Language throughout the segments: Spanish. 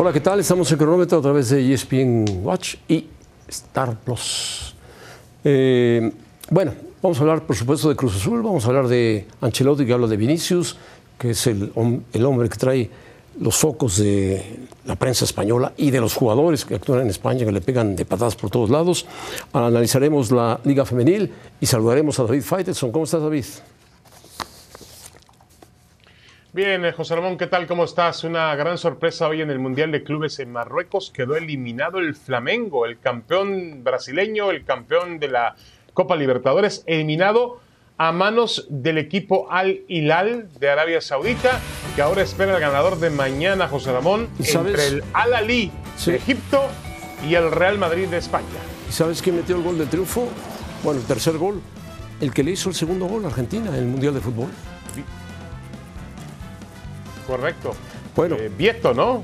Hola, ¿qué tal? Estamos en cronómetro a través de ESPN Watch y Star Plus. Eh, bueno, vamos a hablar, por supuesto, de Cruz Azul, vamos a hablar de Ancelotti, que habla de Vinicius, que es el, el hombre que trae los focos de la prensa española y de los jugadores que actúan en España, que le pegan de patadas por todos lados. Analizaremos la Liga Femenil y saludaremos a David Faitelson. ¿Cómo estás, David? Bien, eh, José Ramón, ¿qué tal? ¿Cómo estás? Una gran sorpresa hoy en el Mundial de Clubes en Marruecos. Quedó eliminado el Flamengo, el campeón brasileño, el campeón de la Copa Libertadores, eliminado a manos del equipo Al Hilal de Arabia Saudita, que ahora espera el ganador de mañana, José Ramón, entre el Al Ali de Egipto y el Real Madrid de España. ¿Y sabes quién metió el gol de triunfo? Bueno, el tercer gol, el que le hizo el segundo gol a Argentina en el Mundial de Fútbol. Correcto. Bueno. Eh, Vieto, ¿no?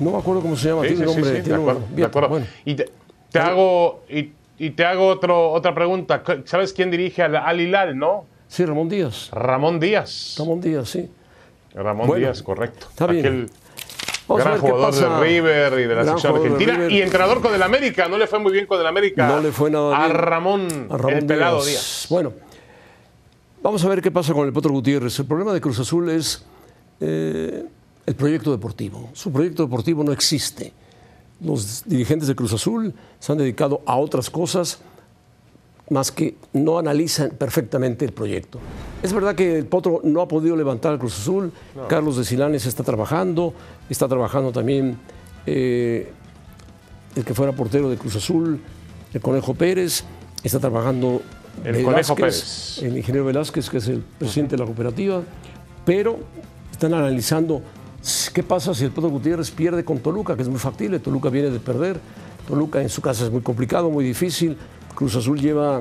No me acuerdo cómo se llama, Sí, tiene sí, nombre. sí, tiene de acuerdo, de acuerdo. Bueno, Y te, te hago, y, y te hago otro, otra pregunta. ¿Sabes quién dirige al Al Hilal, no? sí, Ramón Díaz. Ramón Díaz. Ramón Díaz, sí. Ramón Bueno, Díaz, correcto. está bien. Aquel Vamos gran jugador de River y de la Gran de argentina y entrenador con el América. No le fue muy bien con el América. No le fue nada a bien. Ramón, a Ramón el pelado Díaz. Díaz. Bueno, vamos a ver qué pasa con el Potro Gutiérrez. El problema de Cruz Azul es eh, el proyecto deportivo. Su proyecto deportivo no existe. Los dirigentes de Cruz Azul se han dedicado a otras cosas más que no analizan perfectamente el proyecto. Es verdad que el Potro no ha podido levantar al Cruz Azul, Carlos de Silanes está trabajando, está trabajando también eh, el que fuera portero de Cruz Azul, el Conejo Pérez, está trabajando El Conejo Pérez. el ingeniero Velázquez, que es el presidente de la cooperativa, pero están analizando qué pasa si el Potro Gutiérrez pierde con Toluca, que es muy factible, Toluca viene de perder, Toluca en su casa es muy complicado, muy difícil, Cruz Azul lleva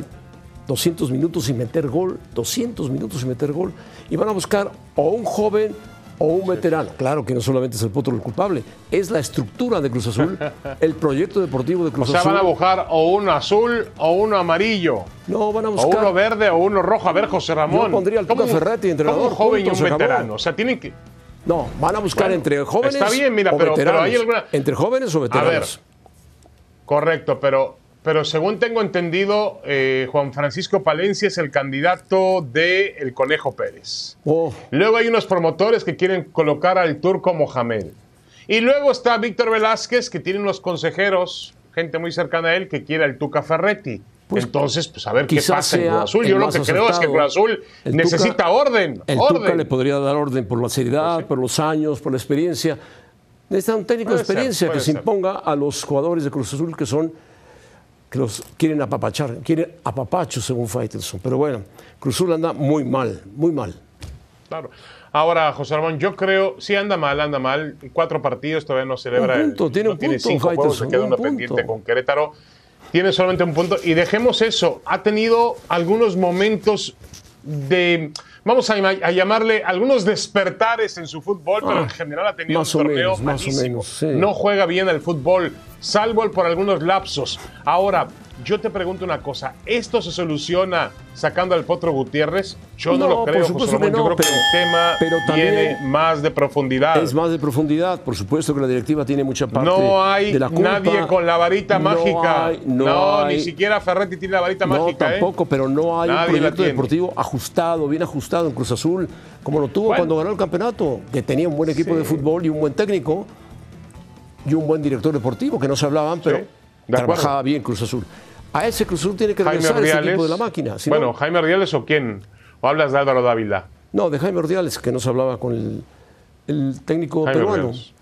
200 minutos sin meter gol, 200 minutos sin meter gol, y van a buscar o un joven o un veterano. Claro que no solamente es el Potro el culpable, es la estructura de Cruz Azul, el proyecto deportivo de O Cruz sea, Azul. van a buscar o uno azul o uno amarillo. no, van a O buscar. uno verde o uno rojo. A ver, José Ramón. Yo pondría al Tuca ¿cómo un- Ferretti, entrenador, cómo un joven y un veterano. O sea, tienen que. No, van a buscar Bueno, entre jóvenes está bien, mira, o pero- pero veteranos. hay alguna- Entre jóvenes o veteranos. Correcto, pero, pero según tengo entendido, eh, Juan Francisco Palencia es el candidato de El Conejo Pérez. Oh, Luego hay unos promotores que quieren colocar al turco Mohamed. Y luego está Víctor Velázquez, que tiene unos consejeros, gente muy cercana a él, que quiere al Tuca Ferretti. Pues, Entonces, pues a ver qué pasa en Cruz Azul. Yo lo que creo es que. Cruz Azul El Tuca- necesita orden. el orden. Tuca le podría dar orden por la seriedad, por los años, por la experiencia. Necesita un técnico de ser, experiencia que se imponga a los jugadores de Cruz Azul que son que los quieren apapachar, quieren apapachos según Faitelson. Pero bueno, Cruz Azul anda muy mal, muy mal. Claro. Ahora, José Ramón, yo creo, sí anda mal, anda mal. Cuatro partidos, todavía no celebra. Un punto, el- tiene no un tiene punto, cinco juegos, se queda un uno pendiente con Querétaro. Tiene solamente un punto. Y dejemos eso. Ha tenido algunos momentos de, vamos a, a llamarle, algunos despertares en su fútbol, pero Ah, en general ha tenido un más o torneo menos, malísimo. menos, sí. No juega bien al fútbol, salvo por algunos lapsos. Ahora, yo te pregunto una cosa, ¿esto se soluciona sacando al Potro Gutiérrez? Yo no, No, lo por creo, supuesto José Ramón. que no, yo creo pero- que el tema pero tiene más de profundidad. Es más de profundidad, por supuesto que la directiva tiene mucha parte no hay de la culpa. nadie con la varita No mágica. hay, no hay. ni siquiera Ferretti tiene la varita No, mágica. ¿eh? tampoco, pero no hay Nadie un proyecto deportivo ajustado, bien ajustado en Cruz Azul, como lo tuvo Bueno. cuando ganó el campeonato, que tenía un buen equipo Sí. de fútbol y un buen técnico y un buen director deportivo, que no se hablaban, pero trabajaba bien Cruz Azul. A ese Cruz Azul tiene que Jaime regresar ese Ordiales. equipo de la máquina. si no- bueno, Jaime Ordiales o quién? ¿O hablas de Álvaro Dávila? no, de Jaime Ordiales, que no se hablaba con el, el técnico Jaime peruano. Ordiales.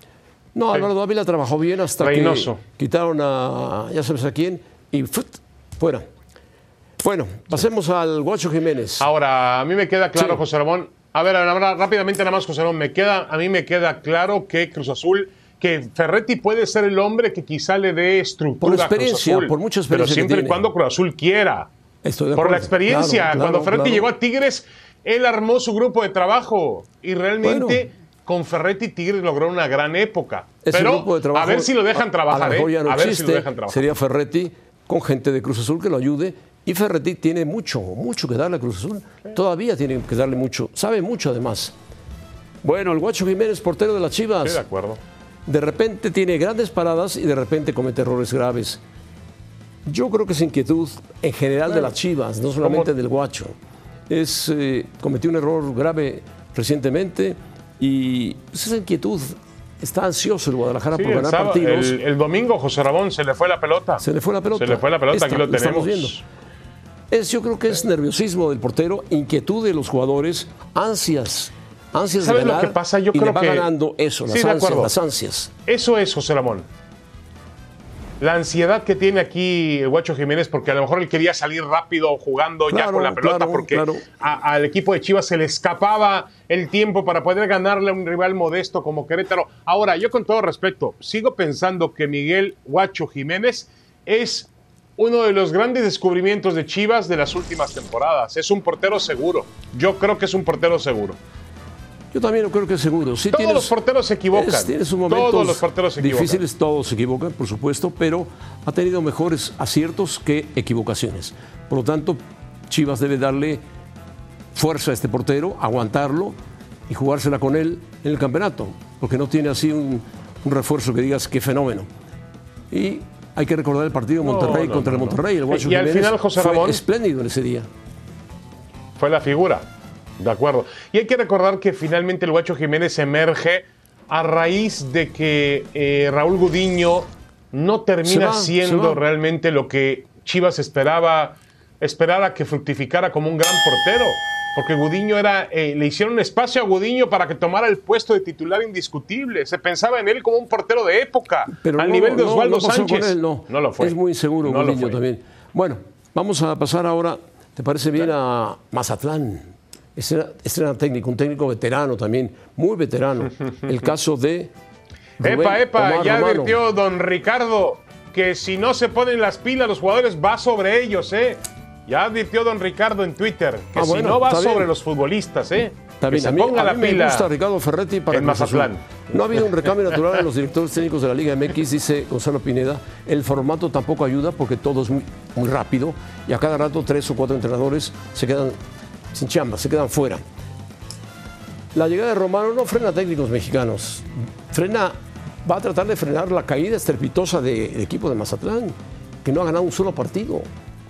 No, Álvaro Dávila trabajó bien hasta Reynoso. que quitaron a ya sabes a quién y ¡fut! fuera. Bueno, pasemos al Guacho Jiménez. Ahora, a mí me queda claro, Sí. José Ramón. A ver, ahora, rápidamente nada más, José Ramón. Me queda, a mí me queda claro que Cruz Azul, que Ferretti puede ser el hombre que quizá le dé estructura Por a Cruz experiencia, Azul, por mucha Pero experiencia que siempre y cuando Cruz Azul quiera. Estoy de Por la experiencia. Claro, Cuando claro, Ferretti claro. llegó a Tigres, él armó su grupo de trabajo. Y realmente Bueno. con Ferretti Tigres logró una gran época. Ese Pero grupo de trabajo, a ver si lo dejan trabajar, a ¿eh? no a ver si lo dejan trabajar. Sería Ferretti con gente de Cruz Azul que lo ayude. Y Ferretti tiene mucho, mucho que darle a Cruz Azul. Todavía tiene que darle mucho. Sabe mucho además. Bueno, el Guacho Jiménez, portero de las Chivas. Estoy de acuerdo. De repente tiene grandes paradas y de repente comete errores graves. Yo creo que es inquietud en general de las Chivas, no solamente del Guacho. Es, eh, cometió un error grave recientemente y pues, esa inquietud está ansioso el Guadalajara por ganar partidos. El, domingo, José Ramón, se le fue la pelota. Se le fue la pelota. Se le fue la pelota, aquí lo tenemos. Viendo. Es, yo creo que es nerviosismo del portero, inquietud de los jugadores, ansias. Ansias de ganar, lo que pasa? Yo creo va que... ganando eso, las, ansias, las ansias. Eso es, José Ramón la ansiedad que tiene aquí el Guacho Jiménez, porque a lo mejor él quería salir rápido jugando ya con la pelota, porque al equipo de Chivas se le escapaba el tiempo para poder ganarle a un rival modesto como Querétaro. Ahora, yo con todo respeto, sigo pensando que Miguel Guacho Jiménez es uno de los grandes descubrimientos de Chivas de las últimas temporadas. Es un portero seguro. Yo creo que es un portero seguro. Yo también lo creo que es seguro. todos los porteros se equivocan. todos los porteros se equivocan. Difíciles, todos se equivocan, por supuesto, pero ha tenido mejores aciertos que equivocaciones. Por lo tanto, Chivas debe darle fuerza a este portero, aguantarlo y jugársela con él en el campeonato, porque no tiene así un, refuerzo que digas qué fenómeno. Y hay que recordar el partido Monterrey contra el Monterrey. El y, al final, José Ramón, fue espléndido en ese día. Fue la figura. De acuerdo. Y hay que recordar que finalmente el Guacho Jiménez emerge a raíz de que eh, Raúl Gudiño no termina siendo realmente lo que Chivas esperaba, esperaba que fructificara como un gran portero. Porque Gudiño era, eh, le hicieron espacio a Gudiño para que tomara el puesto de titular indiscutible. Se pensaba en él como un portero de época, Pero al nivel de Osvaldo Sánchez. no. no lo fue. Es muy inseguro Gudiño también. Bueno, vamos a pasar ahora, ¿te parece bien a Mazatlán? Este era, técnico, un técnico veterano también, muy veterano. El caso de. epa, epa, ya advirtió don Ricardo que si no se ponen las pilas los jugadores va sobre ellos, ¿eh? Ya advirtió don Ricardo en Twitter que ah, si no va sobre los futbolistas, ¿eh? que se ponga la pila. Me gusta Ricardo Ferretti para en Mazatlán. No ha habido un recambio natural en los directores técnicos de la Liga MX, dice Gonzalo Pineda. El formato tampoco ayuda porque todo es muy rápido y a cada rato tres o cuatro entrenadores se quedan sin chamba, se quedan fuera. La llegada de Romano no frena a técnicos mexicanos, frena, va a tratar de frenar la caída estrepitosa del equipo de Mazatlán, que no ha ganado un solo partido,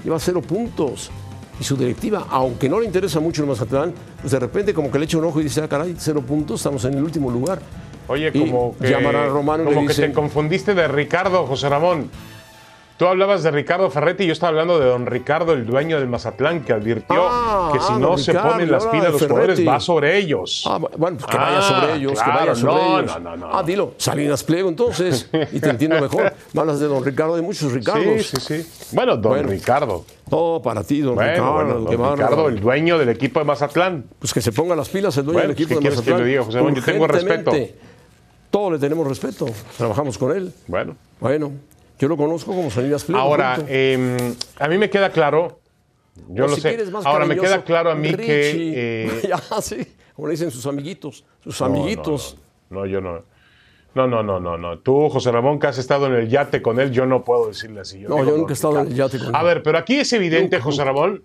lleva cero puntos. Y su directiva, aunque no le interesa mucho el Mazatlán, pues de repente como que le echa un ojo y dice, ah, caray, cero puntos, estamos en el último lugar. Oye, como que, a Romano como que te confundiste de Ricardo, José Ramón. Tú hablabas de Ricardo Ferretti y yo estaba hablando de don Ricardo, el dueño del Mazatlán, que advirtió ah, que si ah, no se ponen las pilas los jugadores, va sobre ellos. Ah, bueno, pues que vaya sobre ah, ellos, que vaya sobre ellos. No, no, no. Ah, dilo, Salinas Pliego entonces, y te entiendo mejor. Hablas de don Ricardo, de muchos Ricardos. Sí, sí, sí. Bueno, don Ricardo. Todo para ti, don Ricardo. don Ricardo, el dueño del equipo de Mazatlán. Pues que se ponga las pilas el dueño del equipo de Mazatlán. Que diga, José Yo tengo respeto. Todos le tenemos respeto, trabajamos con él. Bueno. Bueno, yo lo conozco como Salinas Pliego. Ahora, eh, a mí me queda claro, yo lo sé. Ahora me queda claro a mí que. Eh, ya, sí, como le dicen sus amiguitos, sus amiguitos. No, no, yo no. No, no, no, no, no. Tú, José Ramón, que has estado en el yate con él, yo no puedo decirle así. no, yo nunca he estado en el yate con él. A ver, pero aquí es evidente, José Ramón,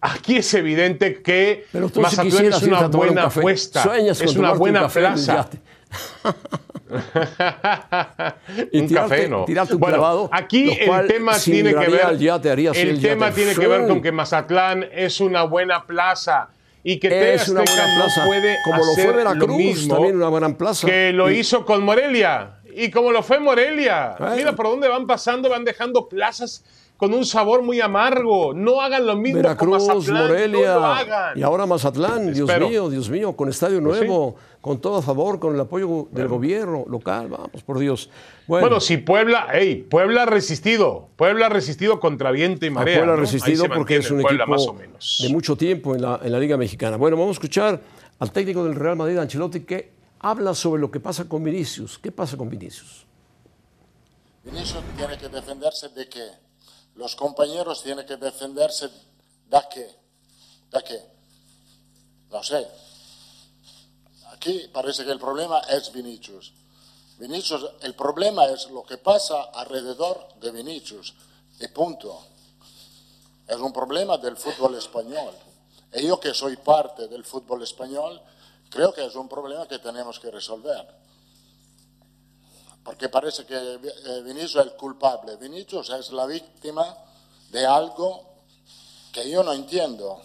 aquí es evidente que Mazatlán es una buena apuesta, es una buena plaza. un café, ¿no? bueno, aquí el tema tiene que ver. el, tema tiene que ver con que Mazatlán es una buena plaza y que es una buena plaza. no puede como lo fue Veracruz, lo mismo también una buena plaza. que lo hizo con Morelia y como lo fue Morelia. Mira por dónde van pasando, van dejando plazas con un sabor muy amargo. No hagan lo mismo Veracruz, con Mazatlán. Morelia. Y ahora Mazatlán, Dios mío, Dios mío, con estadio pues nuevo, con todo a favor, con el apoyo del gobierno local, vamos, por Dios. Bueno, si Puebla, hey, Puebla ha resistido, Puebla ha resistido contra viento y marea. Puebla ha resistido porque es un equipo más o menos. de mucho tiempo en la, en la Liga Mexicana. Bueno, vamos a escuchar al técnico del Real Madrid, Ancelotti, que habla sobre lo que pasa con Vinicius. ¿Qué pasa con Vinicius? Vinicius tiene que defenderse de qué? Los compañeros tienen que defenderse de qué? ¿De qué? No sé. Aquí parece que el problema es Vinicius. Vinicius, el problema es lo que pasa alrededor de Vinicius. Y punto. Es un problema del fútbol español. Y yo que soy parte del fútbol español, creo que es un problema que tenemos que resolver. Porque parece que eh, Vinicius es el culpable. Vinicius es la víctima de algo que yo no entiendo.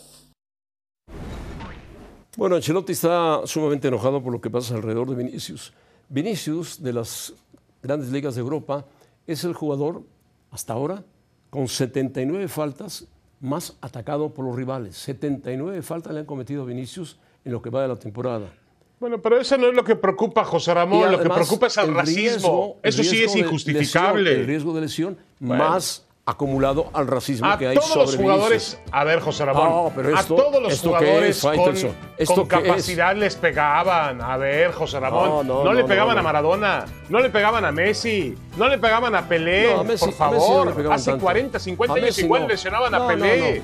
Bueno, Ancelotti está sumamente enojado por lo que pasa alrededor de Vinicius. Vinicius, de las grandes ligas de Europa, es el jugador, hasta ahora, con 79 faltas, más atacado por los rivales. 79 faltas le han cometido a Vinicius en lo que va de la temporada. Bueno, pero eso no es lo que preocupa a José Ramón, lo que preocupa es el, racismo. eso sí es injustificable. el riesgo de lesión más acumulado al racismo a que hay todos los jugadores, a ver, José Ramón, a todos los jugadores con, capacidad les pegaban. A ver, José Ramón, no, le pegaban a Maradona, no le pegaban a Messi, no le pegaban a Pelé, por favor. Hace 40, 50 años igual lesionaban a Pelé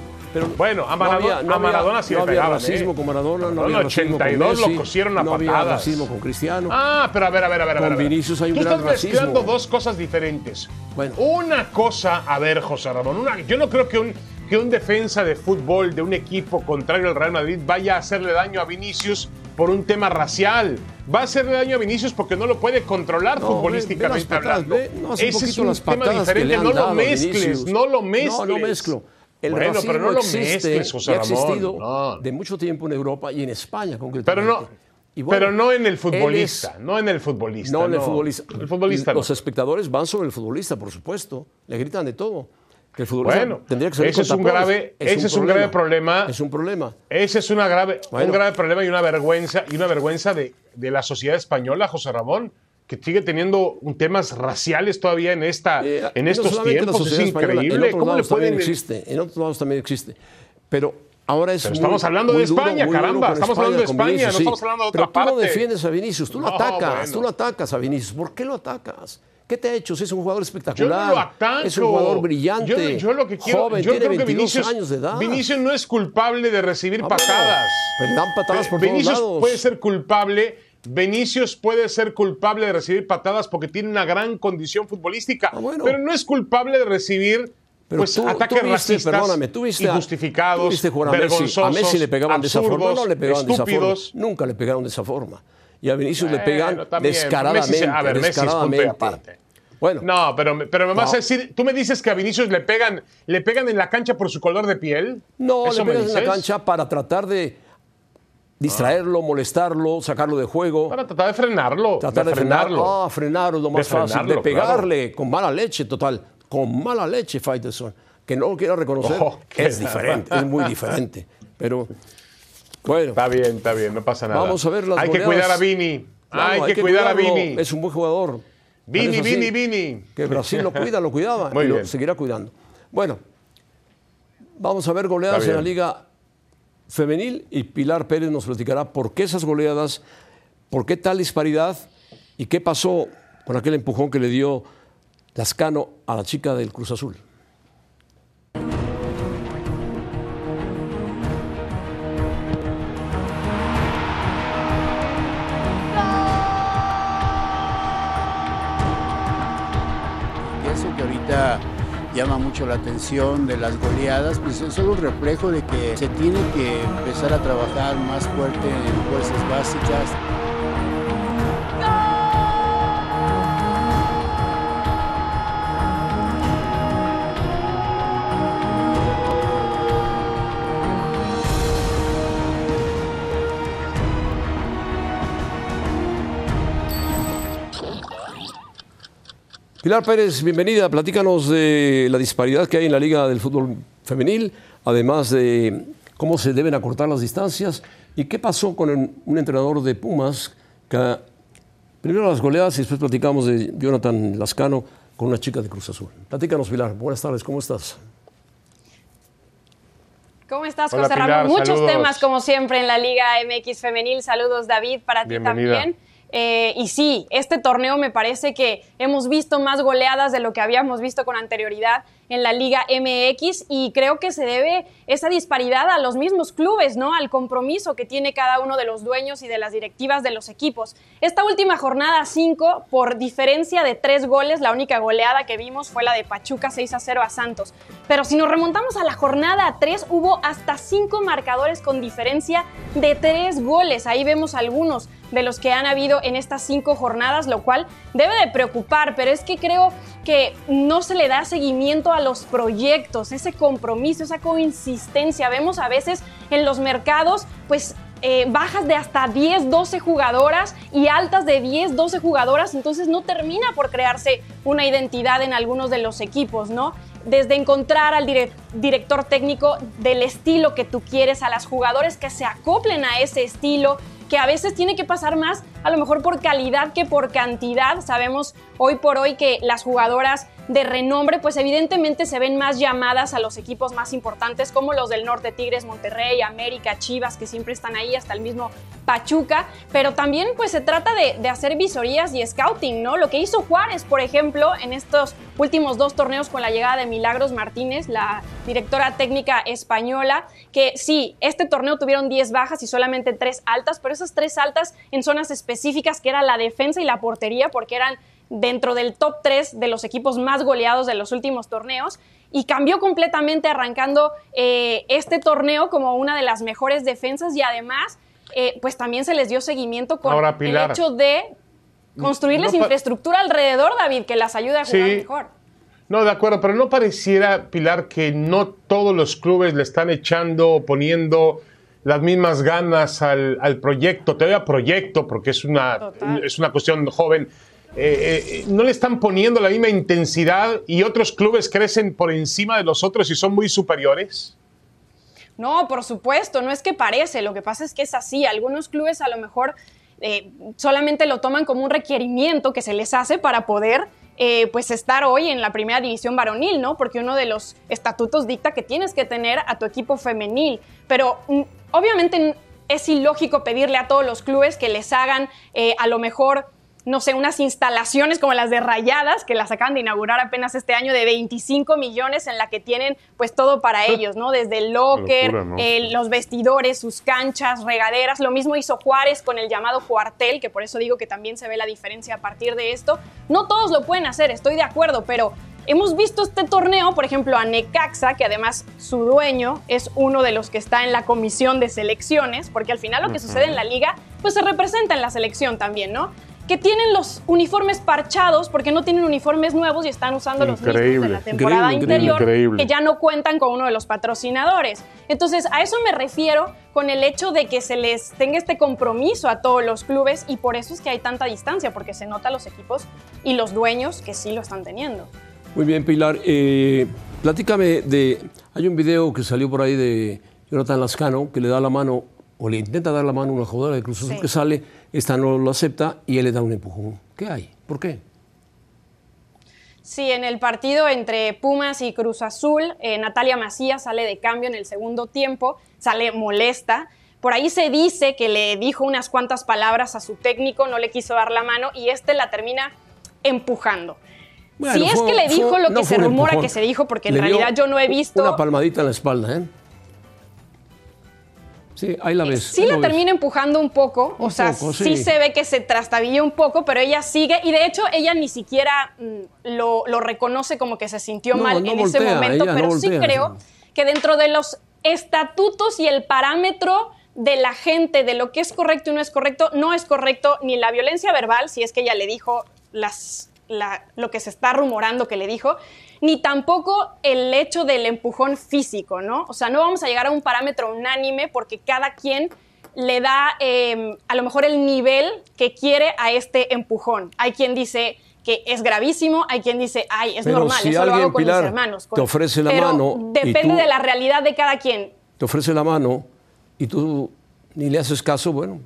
bueno, a Maradona, no había, a Maradona sí no pegaban. había racismo ¿eh? con Maradona, no había 82 lo cosieron a no patadas. había racismo con Cristiano. Ah, pero a ver, a ver, a ver. Con a ver. Vinicius hay un Tú gran estás racismo. mezclando dos cosas diferentes. Bueno. Una cosa, a ver, José Ramón, una, yo no creo que un, que un defensa de fútbol de un equipo contrario al Real Madrid vaya a hacerle daño a Vinicius por un tema racial. Va a hacerle daño a Vinicius porque no lo puede controlar No, futbolísticamente ve- ve patadas, hablando. ve, no, Ese es un las tema diferente. No lo mezcles, no lo mezcles. No, no mezclo. El Bueno, racismo pero no lo existe mezcles, José y ha Ramón, existido no. de mucho tiempo en Europa y en España Pero concretamente. no, Y bueno, pero no en el futbolista, es- no en el futbolista. No en el futbolista. El futbolista. Los espectadores van sobre el futbolista, por supuesto. Le gritan de todo. Que el futbolista Bueno, tendría que salir ese es un grave- ese es un grave problema. Es un problema. Ese es una grave, Bueno. un grave problema y una vergüenza, y una vergüenza de, de la sociedad española, José Ramón, que sigue teniendo temas raciales todavía en, esta, Eh, en no estos la tiempos. Es española, increíble. En otros ¿Cómo le pueden.? existe. En otros lados también existe. Pero ahora es Pero muy- estamos hablando de España, duro caramba, estamos hablando de España, Vinicius, no sí. estamos hablando de Pero otra tú no defiendes a Vinicius, tú lo No, atacas, bueno. tú lo atacas a Vinicius. ¿Por qué lo atacas? ¿Qué te ha hecho? Si es un jugador espectacular. Yo no lo ataco. Es un jugador brillante. Yo, yo lo que quiero, joven, yo tiene creo que 22 Vinicius, años de edad. Vinicius no es culpable de recibir Ah, patadas. pero dan patadas por todos Vinicius lados. puede ser culpable. Vinicius puede ser culpable de recibir patadas porque tiene una gran condición futbolística, Ah, bueno. pero no es culpable de recibir Pero pues, tú- ataques tú viste, racistas perdóname, tú viste injustificados, tú viste jugar a Messi. A Messi le pegaban de esa forma. No le pegaban de esa forma. estúpidos. Nunca le pegaron de esa forma. Y a Vinicius le pegan también, descaradamente. Messi a ver, Messi descaradamente. aparte. Bueno, No, pero, pero me vas No. a decir, tú me dices que a Vinicius le pegan, le pegan en la cancha por su color de piel. No, ¿Eso le me pegas en la cancha para tratar de distraerlo, molestarlo, sacarlo de juego. Para tratar de frenarlo. tratar de, frenarlo. Ah, frenarlo es lo más De fácil. De pegarle con mala leche, total. Con mala leche, Faitelson. Que no lo quiera reconocer. Oh, es diferente, es muy diferente. Pero, bueno. Está bien, está bien, no pasa nada. Vamos a ver las Hay que cuidar a Vini. Claro, hay, que, cuidar a. Vini. Es un buen jugador. Vini, Vini, Vini. Que Brasil lo cuida, lo cuidaba Muy y lo bien. seguirá cuidando. Bueno, vamos a ver goleadas en la. Liga Femenil y Pilar Pérez nos platicará por qué esas goleadas, por qué tal disparidad y qué pasó con aquel empujón que le dio Lascano a la chica del Cruz Azul. Llama mucho la atención de las goleadas, pues es solo un reflejo de que se tiene que empezar a trabajar más fuerte en fuerzas básicas. Pilar Pérez, bienvenida. Platícanos de la disparidad que hay en la Liga del Fútbol Femenil, además de cómo se deben acortar las distancias y qué pasó con el- un entrenador de Pumas que primero las goleadas y después platicamos de Jonathan Lascano con una chica de Cruz Azul. Platícanos, Pilar. Buenas tardes, ¿cómo estás? ¿Cómo estás, Hola, José Pilar, Ramón? Muchos saludos. temas, como siempre, en la Liga MX Femenil. Saludos, David, para ti también. Eh, y sí, este torneo me parece que hemos visto más goleadas de lo que habíamos visto con anterioridad en la Liga MX y creo que se debe esa disparidad a los mismos clubes, ¿no? Al compromiso que tiene cada uno de los dueños y de las directivas de los equipos. Esta última jornada 5, por diferencia de tres goles, la única goleada que vimos fue la de Pachuca 6 a 0 a Santos. Pero si nos remontamos a la jornada 3, hubo hasta cinco marcadores con diferencia de tres goles. Ahí vemos algunos de los que han habido en estas cinco jornadas, lo cual debe de preocupar, pero es que creo que no se le da seguimiento a los proyectos, ese compromiso, esa coinsistencia. Vemos a veces en los mercados, pues eh, bajas de hasta 10, 12 jugadoras y altas de 10, 12 jugadoras, entonces no termina por crearse una identidad en algunos de los equipos, ¿no? Desde encontrar al director técnico del estilo que tú quieres, a las jugadores que se acoplen a ese estilo, que a veces tiene que pasar más, a lo mejor por calidad que por cantidad. Sabemos hoy por hoy que las jugadoras de renombre, pues evidentemente se ven más llamadas a los equipos más importantes como los del norte, Tigres, Monterrey, América, Chivas, que siempre están ahí, hasta el mismo Pachuca, pero también pues se trata de, hacer visorías y scouting, ¿no? Lo que hizo Juárez, por ejemplo, en estos últimos dos torneos con la llegada de Milagros Martínez, la directora técnica española, que sí, este torneo tuvieron 10 bajas y solamente 3 altas, pero esas 3 altas en zonas específicas que era la defensa y la portería, porque eran dentro del top 3 de los equipos más goleados de los últimos torneos. Y cambió completamente arrancando eh, este torneo como una de las mejores defensas y además eh, pues también se les dio seguimiento con el hecho de construirles infraestructura alrededor, David, que las ayude a jugar mejor. No, de acuerdo, pero no pareciera, Pilar, que no todos los clubes le están echando, poniendo las mismas ganas al, proyecto, te doy a proyecto porque es una, es una cuestión joven, eh, eh, no le están poniendo la misma intensidad y otros clubes crecen por encima de los otros y son muy superiores? No, por supuesto, no es que parece, lo que pasa es que es así. Algunos clubes a lo mejor eh, solamente lo toman como un requerimiento que se les hace para poder pues estar hoy en la primera división varonil, ¿no? Porque uno de los estatutos dicta que tienes que tener a tu equipo femenil. Pero mm, obviamente es ilógico pedirle a todos los clubes que les hagan a lo mejor no sé, unas instalaciones como las de Rayadas, que las acaban de inaugurar apenas este año de 25 millones, en la que tienen pues todo para ellos, ¿no? Desde el locker, los vestidores, sus canchas, regaderas. Lo mismo hizo Juárez con el llamado cuartel, que por eso digo que también se ve la diferencia a partir de esto. No todos lo pueden hacer, estoy de acuerdo, pero Hemos visto este torneo, por ejemplo, a Necaxa, que además su dueño es uno de los que está en la comisión de selecciones, porque al final lo que sucede en la liga, pues se representa en la selección también, ¿no? Que tienen los uniformes parchados porque no tienen uniformes nuevos y están usando los mismos de la temporada interior que ya no cuentan con uno de los patrocinadores. Entonces, a eso me refiero con el hecho de que se les tenga este compromiso a todos los clubes y por eso es que hay tanta distancia, porque se nota los equipos y los dueños que sí lo están teniendo. Muy bien, Pilar. Eh, platícame de... Hay un video que salió por ahí de Jonathan Lascano que le da la mano o le intenta dar la mano a una jugadora de Cruz Azul que sale, esta no lo acepta y él le da un empujón. ¿Qué hay? ¿Por qué? Sí, en el partido entre Pumas y Cruz Azul, eh, Natalia Macías sale de cambio en el segundo tiempo, sale molesta. Por ahí se dice que le dijo unas cuantas palabras a su técnico, no le quiso dar la mano y este la termina empujando. si es que le dijo lo que se rumora que se dijo, porque en realidad yo no he visto. Una palmadita en la espalda, ¿eh? Sí, ahí la ves. Sí la termina empujando un poco, o sea, sí. se ve que se trastabilla un poco, pero ella sigue, y de hecho ella ni siquiera mm, lo, reconoce como que se sintió mal en ese momento, pero sí creo que dentro de los estatutos y el parámetro de la gente, de lo que es correcto y no es correcto, no es correcto ni la violencia verbal, si es que ella le dijo las, lo que se está rumorando que le dijo, ni tampoco el hecho del empujón físico, ¿no? O sea, no vamos a llegar a un parámetro unánime porque cada quien le da em, a lo mejor el nivel que quiere a este empujón. Hay quien dice que es gravísimo, hay quien dice, ay, es normal, eso lo hago con mis hermanos. te ofrece la mano. Depende de la realidad de cada quien. Te ofrece la mano y tú ni le haces caso, bueno,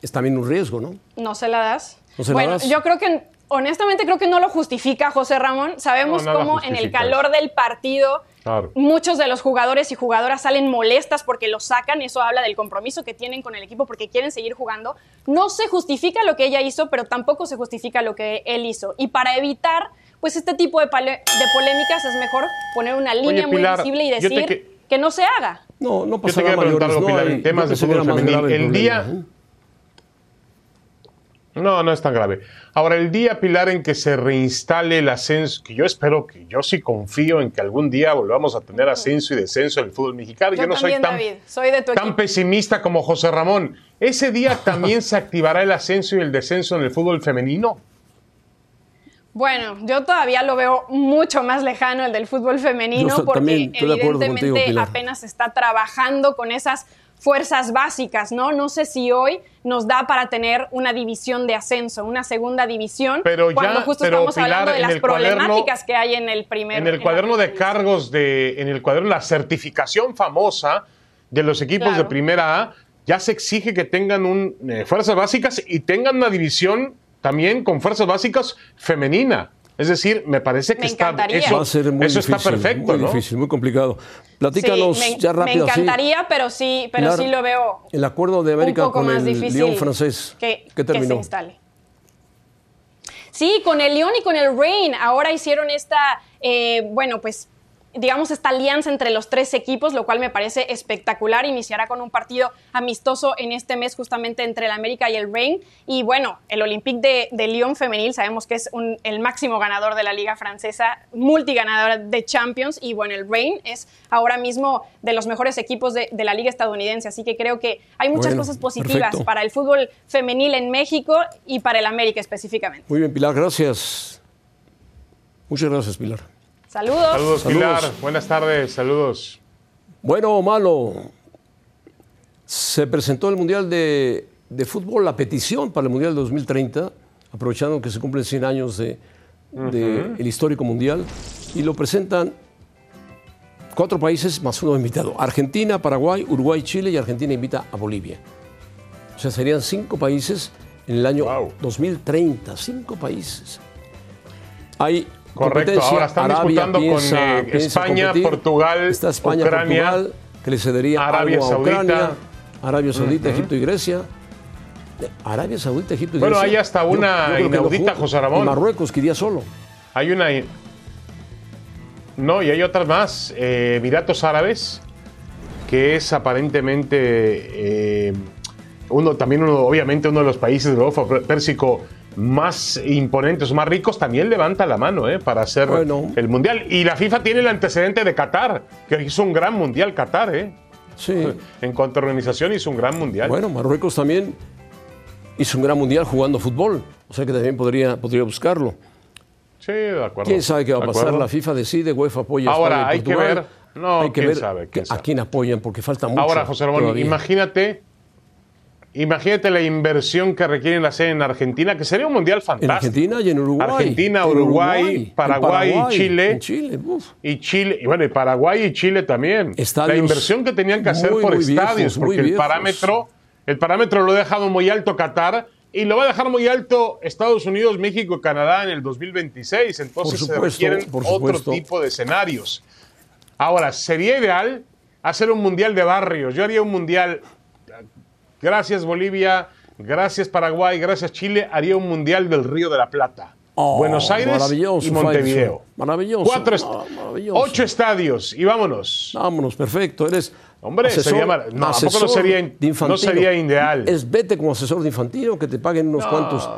es también un riesgo, ¿no? No se la das. ¿No se bueno, la das? yo creo que honestamente creo que no lo justifica José Ramón. Sabemos cómo en el calor del partido Muchos de los jugadores y jugadoras salen molestas porque lo sacan, eso habla del compromiso que tienen con el equipo porque quieren seguir jugando. No se justifica lo que ella hizo, pero tampoco se justifica lo que él hizo. Y para evitar pues este tipo de, de polémicas es mejor poner una línea muy visible y decir que... no se haga. No, no pasa nada. Yo te quiero preguntar Pilar, en temas de fútbol femenil. El día... ¿eh? No, no es tan grave. Ahora, el día, Pilar, en que se reinstale el ascenso, que yo espero que yo sí confío en que algún día volvamos a tener ascenso y descenso en el fútbol mexicano. Yo, no soy tan, tan pesimista como José Ramón. ¿Ese día también se activará el ascenso y el descenso en el fútbol femenino? Bueno, yo todavía lo veo mucho más lejano el del fútbol femenino porque evidentemente apenas está trabajando con esas fuerzas básicas, ¿no? No sé si hoy nos da para tener una división de ascenso, una segunda división, pero cuando justo estamos hablando de las problemáticas que hay en el primer. En el cuaderno de cargos de, en el cuaderno la certificación famosa de los equipos de primera A, ya se exige que tengan un, eh, fuerzas básicas y tengan una división también con fuerzas básicas femenina. Es decir, me parece que está, eso, eso está perfecto. Muy difícil, muy complicado. Platícanos ya rápido. Me encantaría, pero sí, pero sí lo veo. El acuerdo de América con el Lyon francés. Que, terminó? Que se instale. Sí, con el Lyon y con el Rain. Ahora hicieron esta, eh, bueno, pues digamos, esta alianza entre los tres equipos, lo cual me parece espectacular. Iniciará con un partido amistoso en este mes justamente entre el América y el Reign. Y bueno, el Olympique de, de Lyon femenil sabemos que es el máximo ganador de la liga francesa, multiganador de Champions. Y bueno, el Reign es ahora mismo de los mejores equipos de, la liga estadounidense. Así que creo que hay muchas cosas positivas para el fútbol femenil en México y para el América específicamente. Muy bien, Pilar, gracias. Muchas gracias, Pilar. Saludos. Saludos, Pilar. Buenas tardes, saludos. Bueno o malo, se presentó el Mundial de, Fútbol, la petición para el Mundial de 2030, aprovechando que se cumplen 100 años del de, histórico Mundial, y lo presentan cuatro países más uno invitado. Argentina, Paraguay, Uruguay, Chile y Argentina invita a Bolivia. O sea, serían cinco países en el año 2030, cinco países. Hay Correcto, ahora están disputando con eh, España, Portugal, Ucrania, que le cedería Arabia Saudita, Arabia Saudita, Egipto y Grecia. Arabia Saudita, Egipto y Grecia. Bueno, hay hasta una inaudita, José Ramón. Marruecos, que iría solo. Hay una. No, y hay otras más. Eh, Emiratos Árabes, que es aparentemente eh, uno, también uno, obviamente uno de los países del Golfo Pérsico más imponentes, más ricos, también levanta la mano ¿eh? para hacer el Mundial. Y la FIFA tiene el antecedente de Qatar, que hizo un gran Mundial Qatar. ¿eh? Sí. En cuanto a organización, hizo un gran Mundial. Bueno, Marruecos también hizo un gran Mundial jugando fútbol, o sea que también podría, podría buscarlo. Sí, de acuerdo. ¿Quién sabe qué va a pasar? La FIFA decide, UEFA apoya Ahora, hay que ver. No, hay que ver sabe, a quién apoyan, porque falta mucho. Ahora, José Ramón, imagínate Imagínate la inversión que requieren hacer en Argentina, que sería un mundial fantástico. En Argentina y en Uruguay. Argentina, Uruguay, Paraguay, y Chile. Chile Y Chile, y bueno, y Paraguay y Chile también. la inversión que tenían que hacer por estadios, porque el parámetro, el parámetro lo ha dejado muy alto Qatar y lo va a dejar muy alto Estados Unidos, México y Canadá en el 2026. Entonces se requieren otro tipo de escenarios. Ahora, sería ideal hacer un mundial de barrios. Yo haría un mundial Gracias Bolivia, gracias Paraguay, gracias Chile. Haría un mundial del Río de la Plata. Oh, Buenos Aires y Montevideo. Maravilloso. Cuatro Ocho estadios y vámonos. Vámonos, perfecto. Eres Hombre, sería no, tampoco no sería, no sería ideal. Es vete como asesor de infantino, que te paguen unos cuantos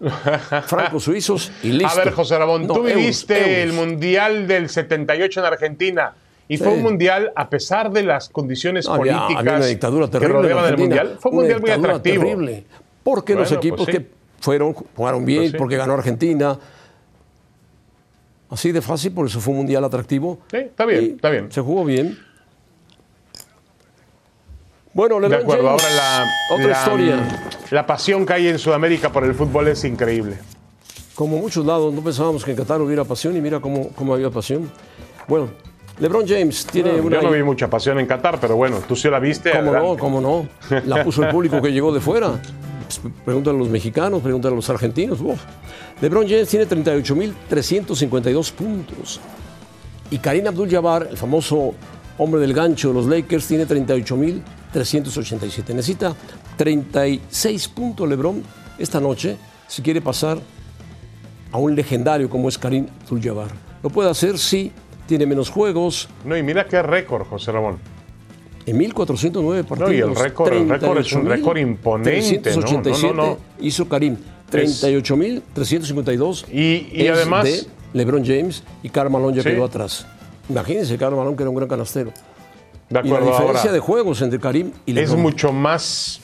francos suizos y listo. A ver, José Ramón, tú viviste el Mundial del 78 en Argentina. Y fue un mundial, a pesar de las condiciones políticas había una dictadura terrible que rodeaban el mundial, fue un mundial muy atractivo. Terrible, porque los equipos pues que fueron, jugaron bien, pues porque ganó Argentina. Así de fácil, por eso fue un mundial atractivo. Sí, está bien, está bien. Se jugó bien. Bueno, De acuerdo, ahora la, otra historia. La pasión que hay en Sudamérica por el fútbol es increíble. Como muchos lados, no pensábamos que en Qatar hubiera pasión y mira cómo, cómo había pasión. Bueno, LeBron James tiene una. Yo no vi mucha pasión en Qatar, pero bueno, tú sí la viste. ¿Cómo no? ¿Cómo no? La puso el público que llegó de fuera. Pues, pregúntale a los mexicanos, pregúntale a los argentinos. LeBron James tiene 38.352 puntos. Y Karim Abdul-Jabbar, el famoso hombre del gancho de los Lakers, tiene 38.387. Necesita 36 puntos LeBron esta noche si quiere pasar a un legendario como es Karim Abdul-Jabbar. Lo puede hacer si tiene menos juegos. No, y mira qué récord, José Ramón. En 1409 partidos. No, y el récord, el récord es un récord imponente. ¿no? 387 No, no, hizo Karim. 38.352 Y, y es además, de LeBron James y Karl Malone ya Sí. quedó atrás. Imagínense, Karl Malone que era un gran canastero. de Y la acuerdo, diferencia ahora, de juegos entre Karim y es LeBron. mucho más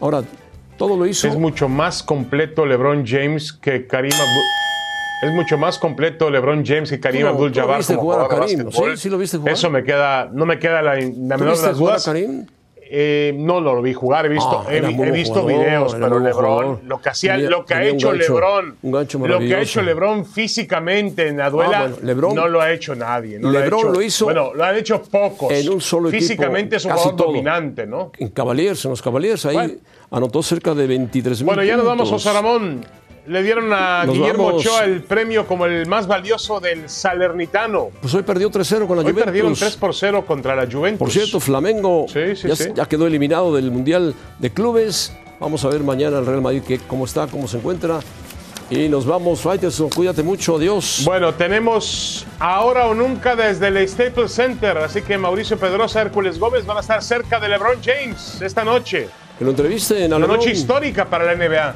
Ahora, todo lo hizo. Es mucho más completo LeBron James que Karim Abdul. Es mucho más completo LeBron James que Karim Tú lo- Abdul tú lo Jabbar viste como jugar a jugador de Karim, básquetbol. ¿sí? ¿Sí lo viste jugar? Eso me queda, no me queda la, la ¿Tú menor de las jugar a dudas. Karim? Eh, no lo vi jugar, he visto, Ah, he, he visto jugador, videos, pero LeBron, jugador. lo que hacía, Tenía- lo que ha hecho gancho- LeBron, lo que ha hecho LeBron físicamente en la duela, Ah, bueno, LeBron- no lo ha hecho nadie. No LeBron lo, ha hecho, lo hizo bueno, lo han hecho pocos. en un solo equipo, Físicamente es un jugador todo. dominante, ¿no? En Cavaliers, en los Cavaliers, ahí Bueno. anotó cerca de 23 mil Bueno, ya nos vamos, José Ramón. Le dieron a Nos Guillermo vamos. Ochoa el premio como el más valioso del Salernitano. Pues hoy perdió 3-0 con la Hoy Juventus. perdieron 3 por 0 contra la Juventus. Por cierto, Flamengo Sí, sí, ya, sí. ya quedó eliminado del Mundial de Clubes. Vamos a ver mañana el Real Madrid que, cómo está, cómo se encuentra. Y nos vamos, Faitelson. Cuídate mucho. Adiós. Bueno, tenemos ahora o nunca desde el Staples Center, así que Mauricio Pedrosa, Hércules Gómez van a estar cerca de LeBron James esta noche. Que lo entrevisten a Una LeBron. noche histórica para la NBA.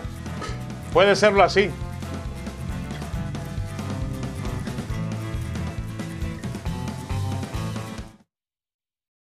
Puede serlo así.